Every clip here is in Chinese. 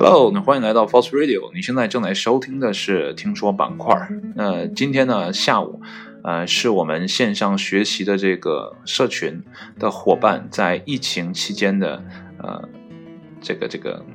Hello，那欢迎来到 Force Radio。你现在正在收听的是听说板块。那今天呢，下午，呃，是我们线上学习的这个社群的伙伴在疫情期间的呃，这个这个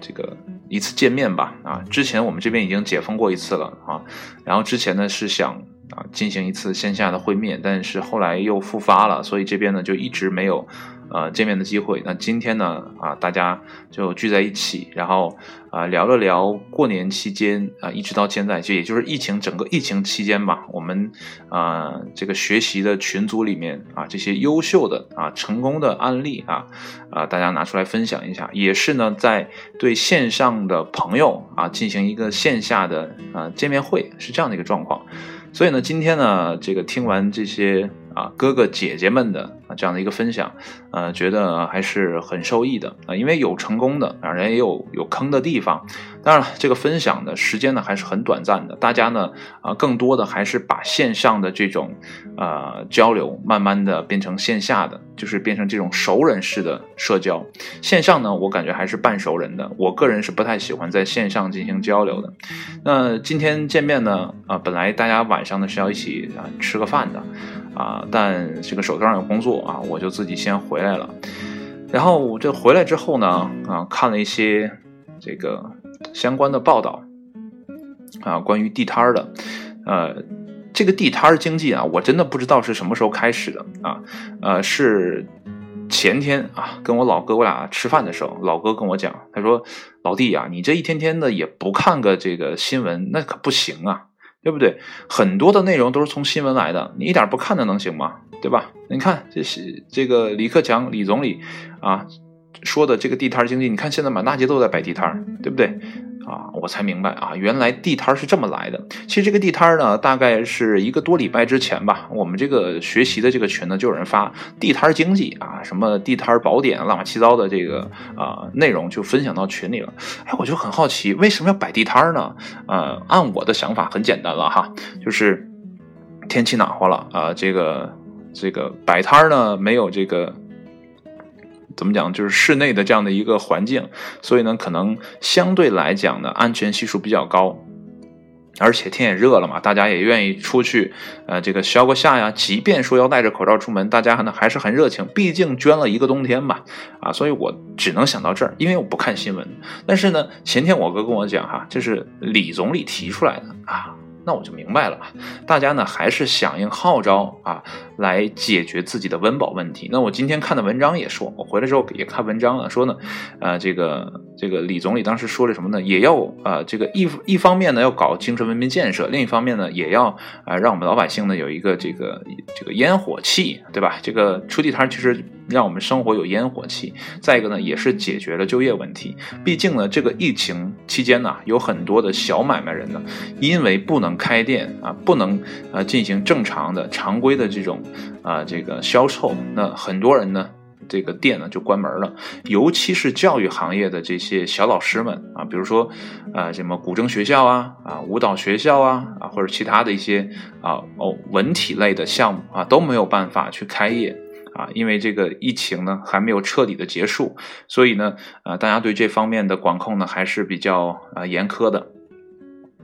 这个一次见面吧。啊，之前我们这边已经解封过一次了啊，然后之前呢是想。啊，进行一次线下的会面，但是后来又复发了，所以这边呢就一直没有呃见面的机会。那今天呢啊，大家就聚在一起，然后啊聊了聊过年期间啊，一直到现在，就也就是疫情整个疫情期间吧，我们啊这个学习的群组里面啊这些优秀的啊成功的案例啊啊大家拿出来分享一下，也是呢在对线上的朋友啊进行一个线下的啊见面会，是这样的一个状况。所以呢，今天呢，这个听完这些啊哥哥姐姐们的啊这样的一个分享，呃，觉得还是很受益的啊，因为有成功的，啊，人也有有坑的地方。当然了，这个分享的时间呢还是很短暂的，大家呢啊更多的还是把线上的这种呃交流，慢慢的变成线下的，就是变成这种熟人式的社交。线上呢，我感觉还是半熟人的，我个人是不太喜欢在线上进行交流的。那今天见面呢，啊，本来大家晚上呢是要一起啊吃个饭的，啊，但这个手头上有工作啊，我就自己先回来了。然后我这回来之后呢，啊，看了一些这个。相关的报道啊，关于地摊的，呃，这个地摊经济啊，我真的不知道是什么时候开始的啊，呃，是前天啊，跟我老哥我俩吃饭的时候，老哥跟我讲，他说：“老弟呀，你这一天天的也不看个这个新闻，那可不行啊，对不对？很多的内容都是从新闻来的，你一点不看的能行吗？对吧？你看这是这个李克强李总理啊。”说的这个地摊经济，你看现在满大街都在摆地摊，对不对？啊，我才明白啊，原来地摊是这么来的。其实这个地摊呢，大概是一个多礼拜之前吧，我们这个学习的这个群呢，就有人发地摊经济啊，什么地摊宝典，乱七糟的这个啊内容就分享到群里了。哎，我就很好奇，为什么要摆地摊呢？呃，按我的想法很简单了哈，就是天气暖和了啊，这个这个摆摊呢没有这个。怎么讲？就是室内的这样的一个环境，所以呢，可能相对来讲呢，安全系数比较高，而且天也热了嘛，大家也愿意出去，呃，这个消个夏呀。即便说要戴着口罩出门，大家呢还是很热情，毕竟捐了一个冬天嘛，啊，所以我只能想到这儿，因为我不看新闻。但是呢，前天我哥跟我讲哈，这是李总理提出来的啊。那我就明白了，大家呢还是响应号召啊，来解决自己的温饱问题。那我今天看的文章也说，我回来之后也看文章了，说呢，呃，这个这个李总理当时说了什么呢？也要啊，这个一一方面呢要搞精神文明建设，另一方面呢也要啊让我们老百姓呢有一个这个这个烟火气，对吧？这个出地摊其实。让我们生活有烟火气。再一个呢，也是解决了就业问题。毕竟呢，这个疫情期间呢，有很多的小买卖人呢，因为不能开店啊，不能呃进行正常的常规的这种啊这个销售，那很多人呢，这个店呢就关门了。尤其是教育行业的这些小老师们啊，比如说啊什么古筝学校啊啊舞蹈学校啊啊或者其他的一些啊哦文体类的项目啊都没有办法去开业。啊，因为这个疫情呢还没有彻底的结束，所以呢，呃，大家对这方面的管控呢还是比较啊严苛的，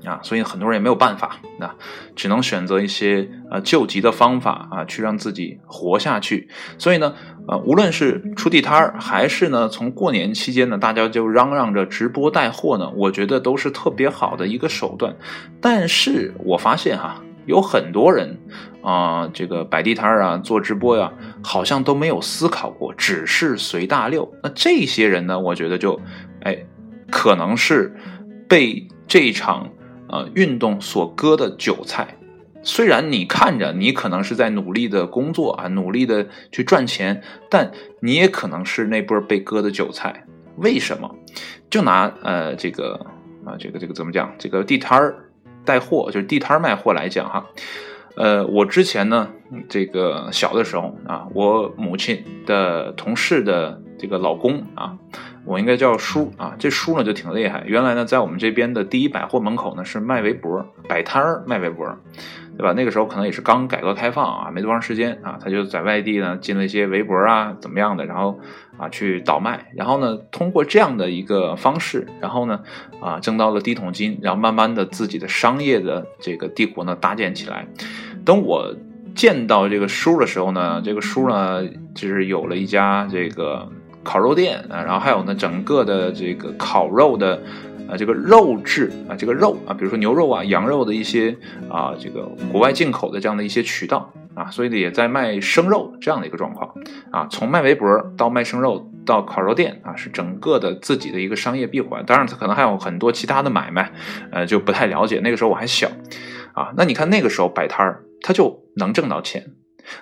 啊，所以很多人也没有办法，那只能选择一些呃救急的方法啊，去让自己活下去。所以呢，呃，无论是出地摊儿，还是呢从过年期间呢，大家就嚷嚷着直播带货呢，我觉得都是特别好的一个手段。但是我发现哈。有很多人啊，这个摆地摊啊，做直播呀，好像都没有思考过，只是随大溜。那这些人呢，我觉得就，哎，可能是被这场呃运动所割的韭菜。虽然你看着你可能是在努力的工作啊，努力的去赚钱，但你也可能是那波被割的韭菜。为什么？就拿呃这个啊这个这个怎么讲？这个地摊儿。带货就是地摊卖货来讲哈，呃，我之前呢，这个小的时候啊，我母亲的同事的这个老公啊，我应该叫叔啊。这叔呢就挺厉害，原来呢在我们这边的第一百货门口呢是卖围脖，摆摊儿卖围脖，对吧？那个时候可能也是刚改革开放啊，没多长时间啊，他就在外地呢进了一些围脖啊，怎么样的，然后啊去倒卖，然后呢通过这样的一个方式，然后呢啊挣到了第一桶金，然后慢慢的自己的商业的这个帝国呢搭建起来。等我。见到这个叔的时候呢，这个叔呢就是有了一家这个烤肉店啊，然后还有呢整个的这个烤肉的啊这个肉质啊这个肉啊，比如说牛肉啊、羊肉的一些啊这个国外进口的这样的一些渠道啊，所以呢也在卖生肉这样的一个状况啊，从卖围脖到卖生肉到烤肉店啊，是整个的自己的一个商业闭环。当然他可能还有很多其他的买卖，呃就不太了解。那个时候我还小啊，那你看那个时候摆摊儿。他就能挣到钱。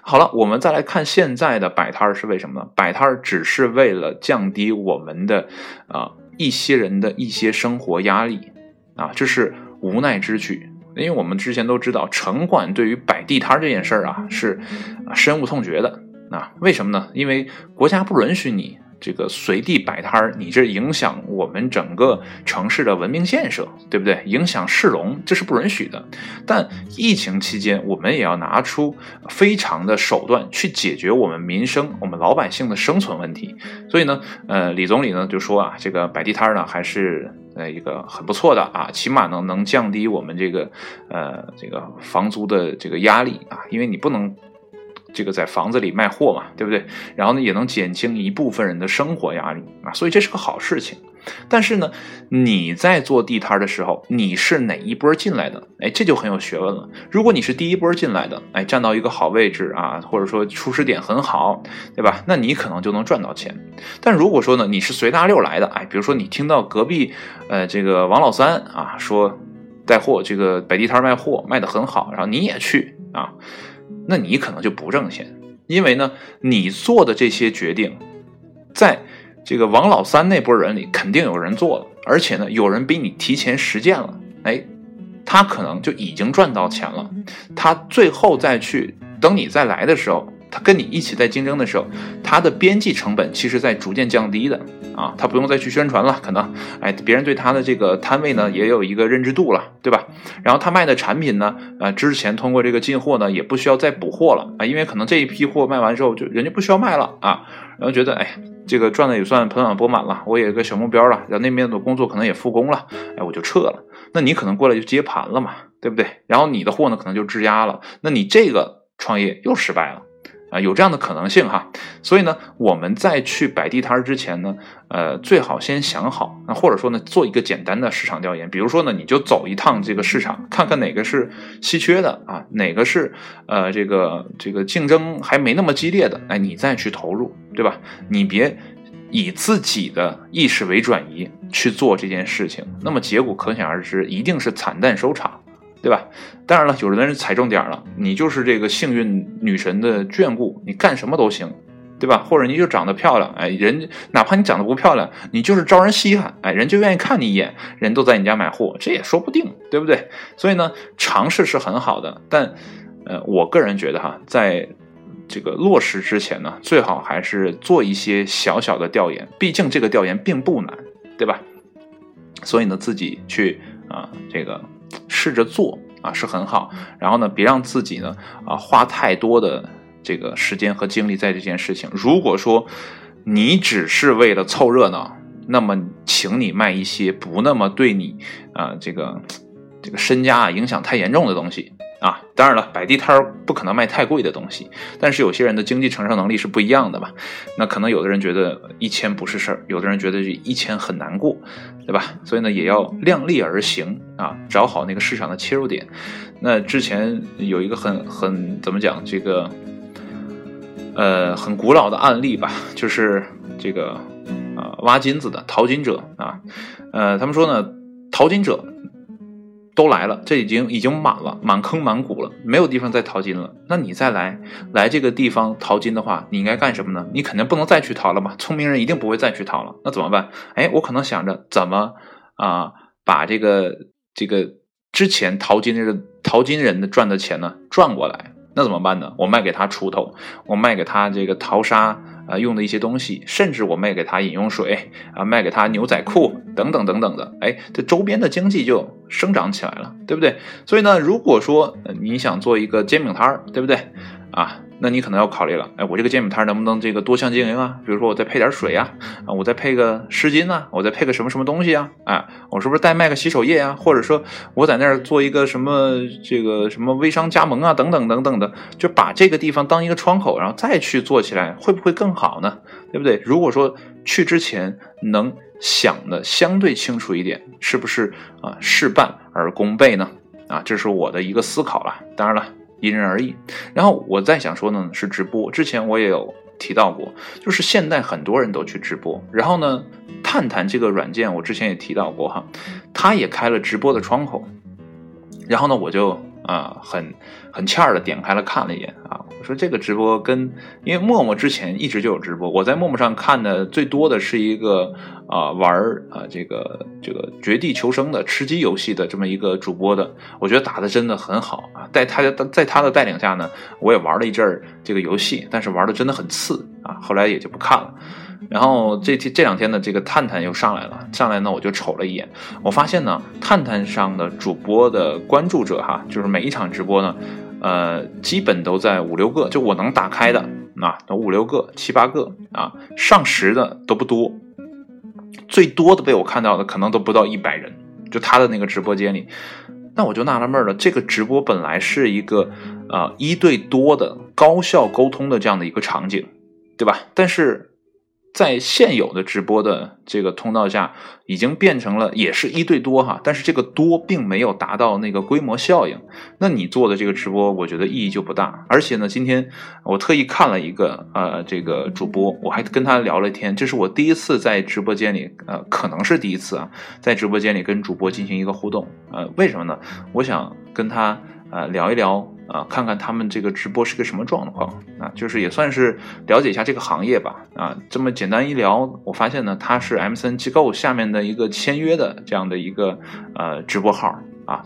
好了，我们再来看现在的摆摊儿是为什么呢？摆摊儿只是为了降低我们的啊一些人的一些生活压力啊，这是无奈之举。因为我们之前都知道，城管对于摆地摊这件事儿啊是深恶痛绝的啊。为什么呢？因为国家不允许你。这个随地摆摊儿，你这影响我们整个城市的文明建设，对不对？影响市容，这是不允许的。但疫情期间，我们也要拿出非常的手段去解决我们民生、我们老百姓的生存问题。所以呢，呃，李总理呢就说啊，这个摆地摊儿呢还是呃一个很不错的啊，起码呢能降低我们这个呃这个房租的这个压力啊，因为你不能。这个在房子里卖货嘛，对不对？然后呢，也能减轻一部分人的生活压力啊，所以这是个好事情。但是呢，你在做地摊的时候，你是哪一波进来的？哎，这就很有学问了。如果你是第一波进来的，哎，站到一个好位置啊，或者说出师点很好，对吧？那你可能就能赚到钱。但如果说呢，你是随大溜来的，哎，比如说你听到隔壁呃这个王老三啊说带货，这个摆地摊卖货卖的很好，然后你也去啊。那你可能就不挣钱，因为呢，你做的这些决定，在这个王老三那波人里，肯定有人做了，而且呢，有人比你提前实践了，哎，他可能就已经赚到钱了，他最后再去等你再来的时候。他跟你一起在竞争的时候，他的边际成本其实在逐渐降低的啊，他不用再去宣传了，可能哎，别人对他的这个摊位呢也有一个认知度了，对吧？然后他卖的产品呢，啊，之前通过这个进货呢，也不需要再补货了啊，因为可能这一批货卖完之后，就人家不需要卖了啊，然后觉得哎，这个赚的也算盆满钵满了，我也有个小目标了，然后那边的工作可能也复工了，哎，我就撤了。那你可能过来就接盘了嘛，对不对？然后你的货呢可能就质押了，那你这个创业又失败了。啊，有这样的可能性哈，所以呢，我们在去摆地摊之前呢，呃，最好先想好，那或者说呢，做一个简单的市场调研，比如说呢，你就走一趟这个市场，看看哪个是稀缺的啊，哪个是呃这个这个竞争还没那么激烈的，哎，你再去投入，对吧？你别以自己的意识为转移去做这件事情，那么结果可想而知，一定是惨淡收场。对吧？当然了，有的人踩重点了，你就是这个幸运女神的眷顾，你干什么都行，对吧？或者你就长得漂亮，哎，人哪怕你长得不漂亮，你就是招人稀罕，哎，人就愿意看你一眼，人都在你家买货，这也说不定，对不对？所以呢，尝试是很好的，但呃，我个人觉得哈，在这个落实之前呢，最好还是做一些小小的调研，毕竟这个调研并不难，对吧？所以呢，自己去啊，这个。试着做啊是很好，然后呢，别让自己呢啊花太多的这个时间和精力在这件事情。如果说你只是为了凑热闹，那么请你卖一些不那么对你啊这个这个身家啊影响太严重的东西。啊，当然了，摆地摊儿不可能卖太贵的东西，但是有些人的经济承受能力是不一样的嘛。那可能有的人觉得一千不是事儿，有的人觉得一千很难过，对吧？所以呢，也要量力而行啊，找好那个市场的切入点。那之前有一个很很怎么讲这个，呃，很古老的案例吧，就是这个啊挖金子的淘金者啊，呃，他们说呢，淘金者。都来了，这已经已经满了，满坑满谷了，没有地方再淘金了。那你再来来这个地方淘金的话，你应该干什么呢？你肯定不能再去淘了吧？聪明人一定不会再去淘了。那怎么办？哎，我可能想着怎么啊，把这个这个之前淘金的淘金人的赚的钱呢赚过来。那怎么办呢？我卖给他锄头，我卖给他这个淘沙啊用的一些东西，甚至我卖给他饮用水啊，卖给他牛仔裤等等等等的，哎，这周边的经济就生长起来了，对不对？所以呢，如果说你想做一个煎饼摊儿，对不对？啊。那你可能要考虑了，哎，我这个煎饼摊能不能这个多项经营啊？比如说我再配点水啊，啊，我再配个湿巾啊，我再配个什么什么东西啊？哎，我是不是代卖个洗手液啊？或者说我在那儿做一个什么这个什么微商加盟啊？等等等等的，就把这个地方当一个窗口，然后再去做起来，会不会更好呢？对不对？如果说去之前能想的相对清楚一点，是不是啊事半而功倍呢？啊，这是我的一个思考了。当然了。因人而异，然后我再想说呢，是直播。之前我也有提到过，就是现在很多人都去直播。然后呢，探探这个软件，我之前也提到过哈，它也开了直播的窗口。然后呢，我就。啊，很很欠儿的点开了看了一眼啊，我说这个直播跟因为陌陌之前一直就有直播，我在陌陌上看的最多的是一个啊玩儿啊这个这个绝地求生的吃鸡游戏的这么一个主播的，我觉得打的真的很好啊，在他的在他的带领下呢，我也玩了一阵儿这个游戏，但是玩的真的很次啊，后来也就不看了。然后这天这两天的这个探探又上来了，上来呢我就瞅了一眼，我发现呢探探上的主播的关注者哈，就是每一场直播呢，呃，基本都在五六个，就我能打开的啊，都五六个、七八个啊，上十的都不多，最多的被我看到的可能都不到一百人，就他的那个直播间里，那我就纳了闷了，这个直播本来是一个呃一对多的高效沟通的这样的一个场景，对吧？但是。在现有的直播的这个通道下，已经变成了也是一对多哈，但是这个多并没有达到那个规模效应。那你做的这个直播，我觉得意义就不大。而且呢，今天我特意看了一个呃这个主播，我还跟他聊了天，这是我第一次在直播间里，呃，可能是第一次啊，在直播间里跟主播进行一个互动。呃，为什么呢？我想跟他呃聊一聊。啊，看看他们这个直播是个什么状况啊，就是也算是了解一下这个行业吧。啊，这么简单一聊，我发现呢，他是 M C N 机构下面的一个签约的这样的一个呃直播号啊。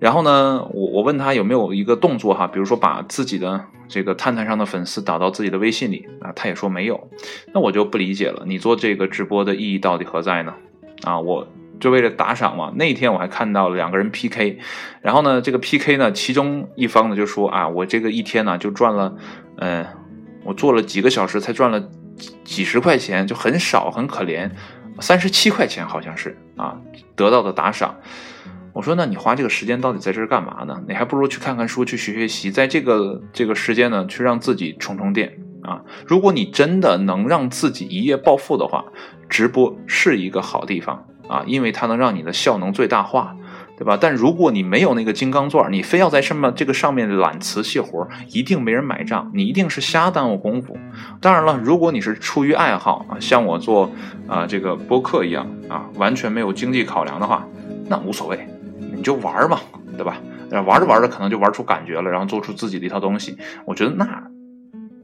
然后呢，我我问他有没有一个动作哈，比如说把自己的这个探探上的粉丝导到自己的微信里啊，他也说没有。那我就不理解了，你做这个直播的意义到底何在呢？啊，我。就为了打赏嘛。那天我还看到了两个人 PK，然后呢，这个 PK 呢，其中一方呢就说啊，我这个一天呢就赚了，嗯，我做了几个小时才赚了几十块钱，就很少，很可怜，三十七块钱好像是啊，得到的打赏。我说那你花这个时间到底在这儿干嘛呢？你还不如去看看书，去学学习，在这个这个时间呢，去让自己充充电啊。如果你真的能让自己一夜暴富的话，直播是一个好地方。啊，因为它能让你的效能最大化，对吧？但如果你没有那个金刚钻，你非要在上面这个上面揽瓷器活，一定没人买账，你一定是瞎耽误功夫。当然了，如果你是出于爱好啊，像我做啊这个播客一样啊，完全没有经济考量的话，那无所谓，你就玩嘛，对吧？玩着玩着可能就玩出感觉了，然后做出自己的一套东西，我觉得那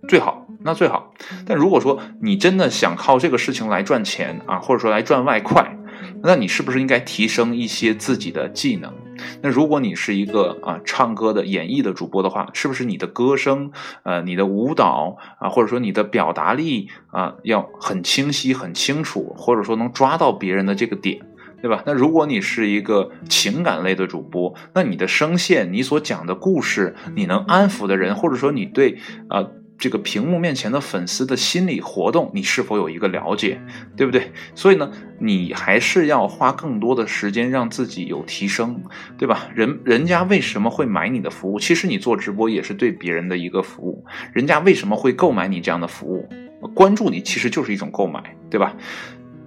最好，那最好。但如果说你真的想靠这个事情来赚钱啊，或者说来赚外快，那你是不是应该提升一些自己的技能？那如果你是一个啊唱歌的演绎的主播的话，是不是你的歌声、呃你的舞蹈啊，或者说你的表达力啊，要很清晰、很清楚，或者说能抓到别人的这个点，对吧？那如果你是一个情感类的主播，那你的声线、你所讲的故事，你能安抚的人，或者说你对啊。这个屏幕面前的粉丝的心理活动，你是否有一个了解，对不对？所以呢，你还是要花更多的时间让自己有提升，对吧？人人家为什么会买你的服务？其实你做直播也是对别人的一个服务。人家为什么会购买你这样的服务？关注你其实就是一种购买，对吧？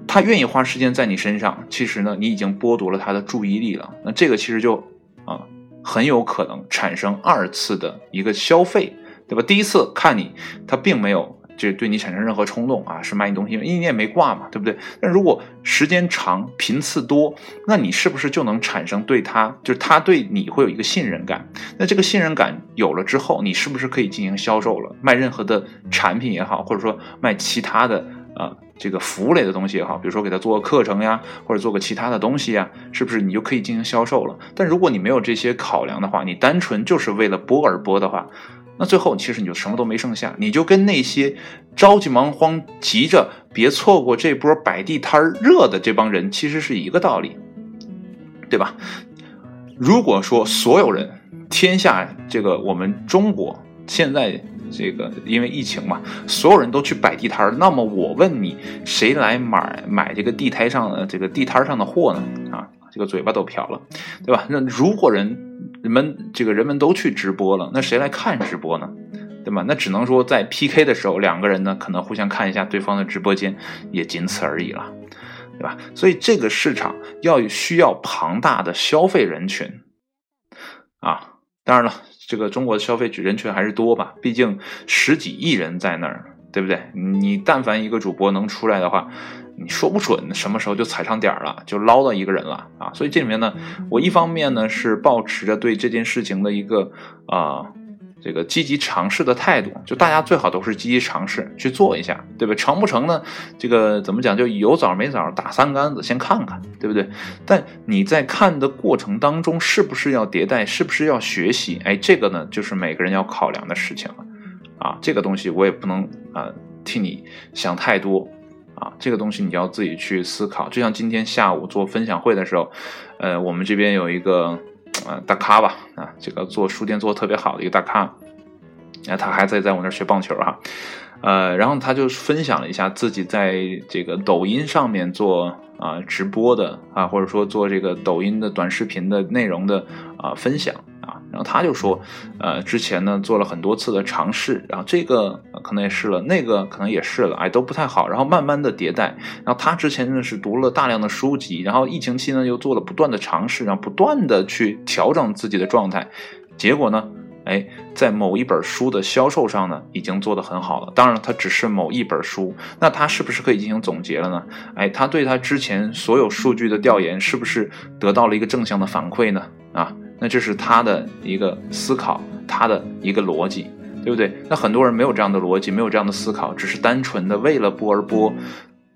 他愿意花时间在你身上，其实呢，你已经剥夺了他的注意力了。那这个其实就啊，很有可能产生二次的一个消费。对吧？第一次看你，他并没有就是对你产生任何冲动啊，是卖你东西，因为你也没挂嘛，对不对？但如果时间长、频次多，那你是不是就能产生对他，就是他对你会有一个信任感？那这个信任感有了之后，你是不是可以进行销售了？卖任何的产品也好，或者说卖其他的啊这个服务类的东西也好，比如说给他做个课程呀，或者做个其他的东西呀，是不是你就可以进行销售了？但如果你没有这些考量的话，你单纯就是为了播而播的话，那最后其实你就什么都没剩下，你就跟那些着急忙慌、急着别错过这波摆地摊热的这帮人其实是一个道理，对吧？如果说所有人，天下这个我们中国现在这个因为疫情嘛，所有人都去摆地摊那么我问你，谁来买买这个地摊上的这个地摊上的货呢？啊，这个嘴巴都瓢了，对吧？那如果人。人们这个人们都去直播了，那谁来看直播呢？对吧？那只能说在 PK 的时候，两个人呢可能互相看一下对方的直播间，也仅此而已了，对吧？所以这个市场要需要庞大的消费人群啊！当然了，这个中国的消费人群还是多吧，毕竟十几亿人在那儿，对不对？你但凡一个主播能出来的话。你说不准什么时候就踩上点儿了，就捞到一个人了啊！所以这里面呢，我一方面呢是保持着对这件事情的一个啊这个积极尝试的态度，就大家最好都是积极尝试去做一下，对吧？成不成呢？这个怎么讲？就有枣没枣打三竿子，先看看，对不对？但你在看的过程当中，是不是要迭代？是不是要学习？哎，这个呢，就是每个人要考量的事情了啊！这个东西我也不能啊替你想太多。啊，这个东西你要自己去思考。就像今天下午做分享会的时候，呃，我们这边有一个呃大咖吧，啊，这个做书店做的特别好的一个大咖，啊，他还在在我那儿学棒球哈，呃，然后他就分享了一下自己在这个抖音上面做啊直播的啊，或者说做这个抖音的短视频的内容的啊分享。然后他就说，呃，之前呢做了很多次的尝试，然后这个可能也试了，那个可能也试了，哎，都不太好。然后慢慢的迭代。然后他之前呢是读了大量的书籍，然后疫情期呢又做了不断的尝试，然后不断的去调整自己的状态。结果呢，哎，在某一本书的销售上呢已经做得很好了。当然了，他只是某一本书，那他是不是可以进行总结了呢？哎，他对他之前所有数据的调研是不是得到了一个正向的反馈呢？啊？那这是他的一个思考，他的一个逻辑，对不对？那很多人没有这样的逻辑，没有这样的思考，只是单纯的为了播而播，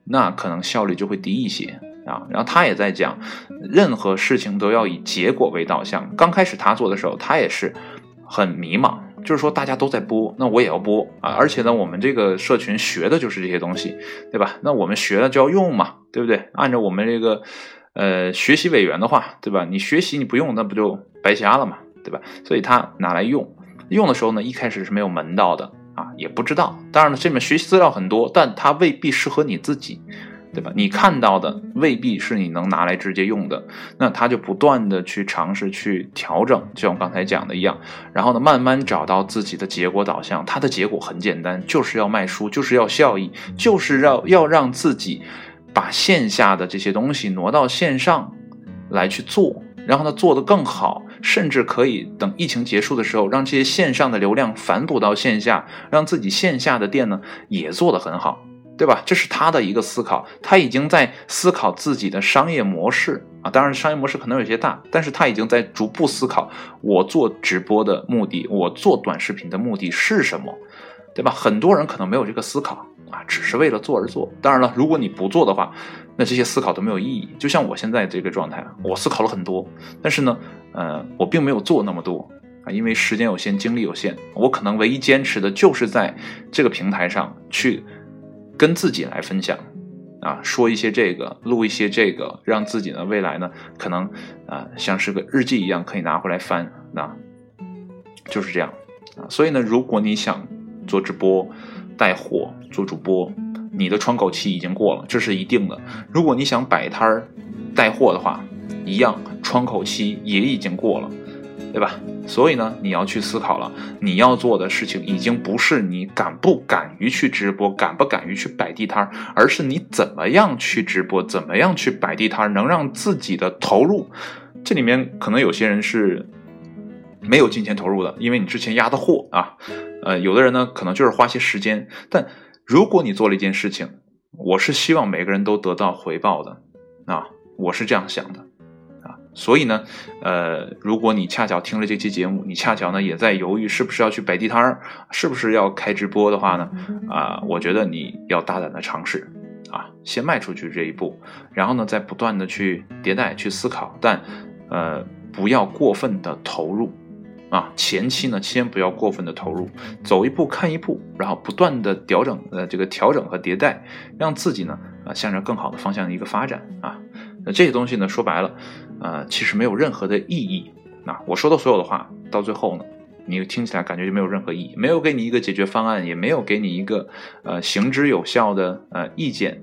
那可能效率就会低一些啊。然后他也在讲，任何事情都要以结果为导向。刚开始他做的时候，他也是很迷茫，就是说大家都在播，那我也要播啊。而且呢，我们这个社群学的就是这些东西，对吧？那我们学了就要用嘛，对不对？按照我们这个。呃，学习委员的话，对吧？你学习你不用，那不就白瞎了嘛，对吧？所以他拿来用，用的时候呢，一开始是没有门道的啊，也不知道。当然了，这里面学习资料很多，但它未必适合你自己，对吧？你看到的未必是你能拿来直接用的，那他就不断的去尝试去调整，就像我刚才讲的一样，然后呢，慢慢找到自己的结果导向。它的结果很简单，就是要卖书，就是要效益，就是要要让自己。把线下的这些东西挪到线上来去做，然后呢做得更好，甚至可以等疫情结束的时候，让这些线上的流量反哺到线下，让自己线下的店呢也做得很好，对吧？这是他的一个思考，他已经在思考自己的商业模式啊。当然，商业模式可能有些大，但是他已经在逐步思考我做直播的目的，我做短视频的目的是什么，对吧？很多人可能没有这个思考。啊，只是为了做而做。当然了，如果你不做的话，那这些思考都没有意义。就像我现在这个状态，我思考了很多，但是呢，呃，我并没有做那么多啊，因为时间有限，精力有限。我可能唯一坚持的就是在这个平台上去跟自己来分享啊，说一些这个，录一些这个，让自己呢未来呢可能啊像是个日记一样可以拿回来翻。那就是这样啊。所以呢，如果你想做直播，带货做主播，你的窗口期已经过了，这是一定的。如果你想摆摊儿带货的话，一样窗口期也已经过了，对吧？所以呢，你要去思考了，你要做的事情已经不是你敢不敢于去直播，敢不敢于去摆地摊儿，而是你怎么样去直播，怎么样去摆地摊儿，能让自己的投入。这里面可能有些人是。没有金钱投入的，因为你之前压的货啊，呃，有的人呢可能就是花些时间，但如果你做了一件事情，我是希望每个人都得到回报的啊，我是这样想的啊，所以呢，呃，如果你恰巧听了这期节目，你恰巧呢也在犹豫是不是要去摆地摊儿，是不是要开直播的话呢，啊，我觉得你要大胆的尝试啊，先迈出去这一步，然后呢再不断的去迭代去思考，但呃不要过分的投入。啊，前期呢，先不要过分的投入，走一步看一步，然后不断的调整呃这个调整和迭代，让自己呢啊向着更好的方向的一个发展啊。那这些东西呢，说白了，呃，其实没有任何的意义。那我说的所有的话，到最后呢，你听起来感觉就没有任何意义，没有给你一个解决方案，也没有给你一个呃行之有效的呃意见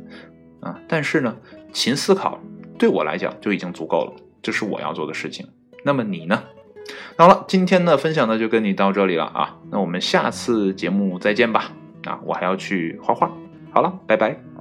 啊。但是呢，勤思考对我来讲就已经足够了，这是我要做的事情。那么你呢？好了，今天的分享呢就跟你到这里了啊，那我们下次节目再见吧。啊，我还要去画画。好了，拜拜。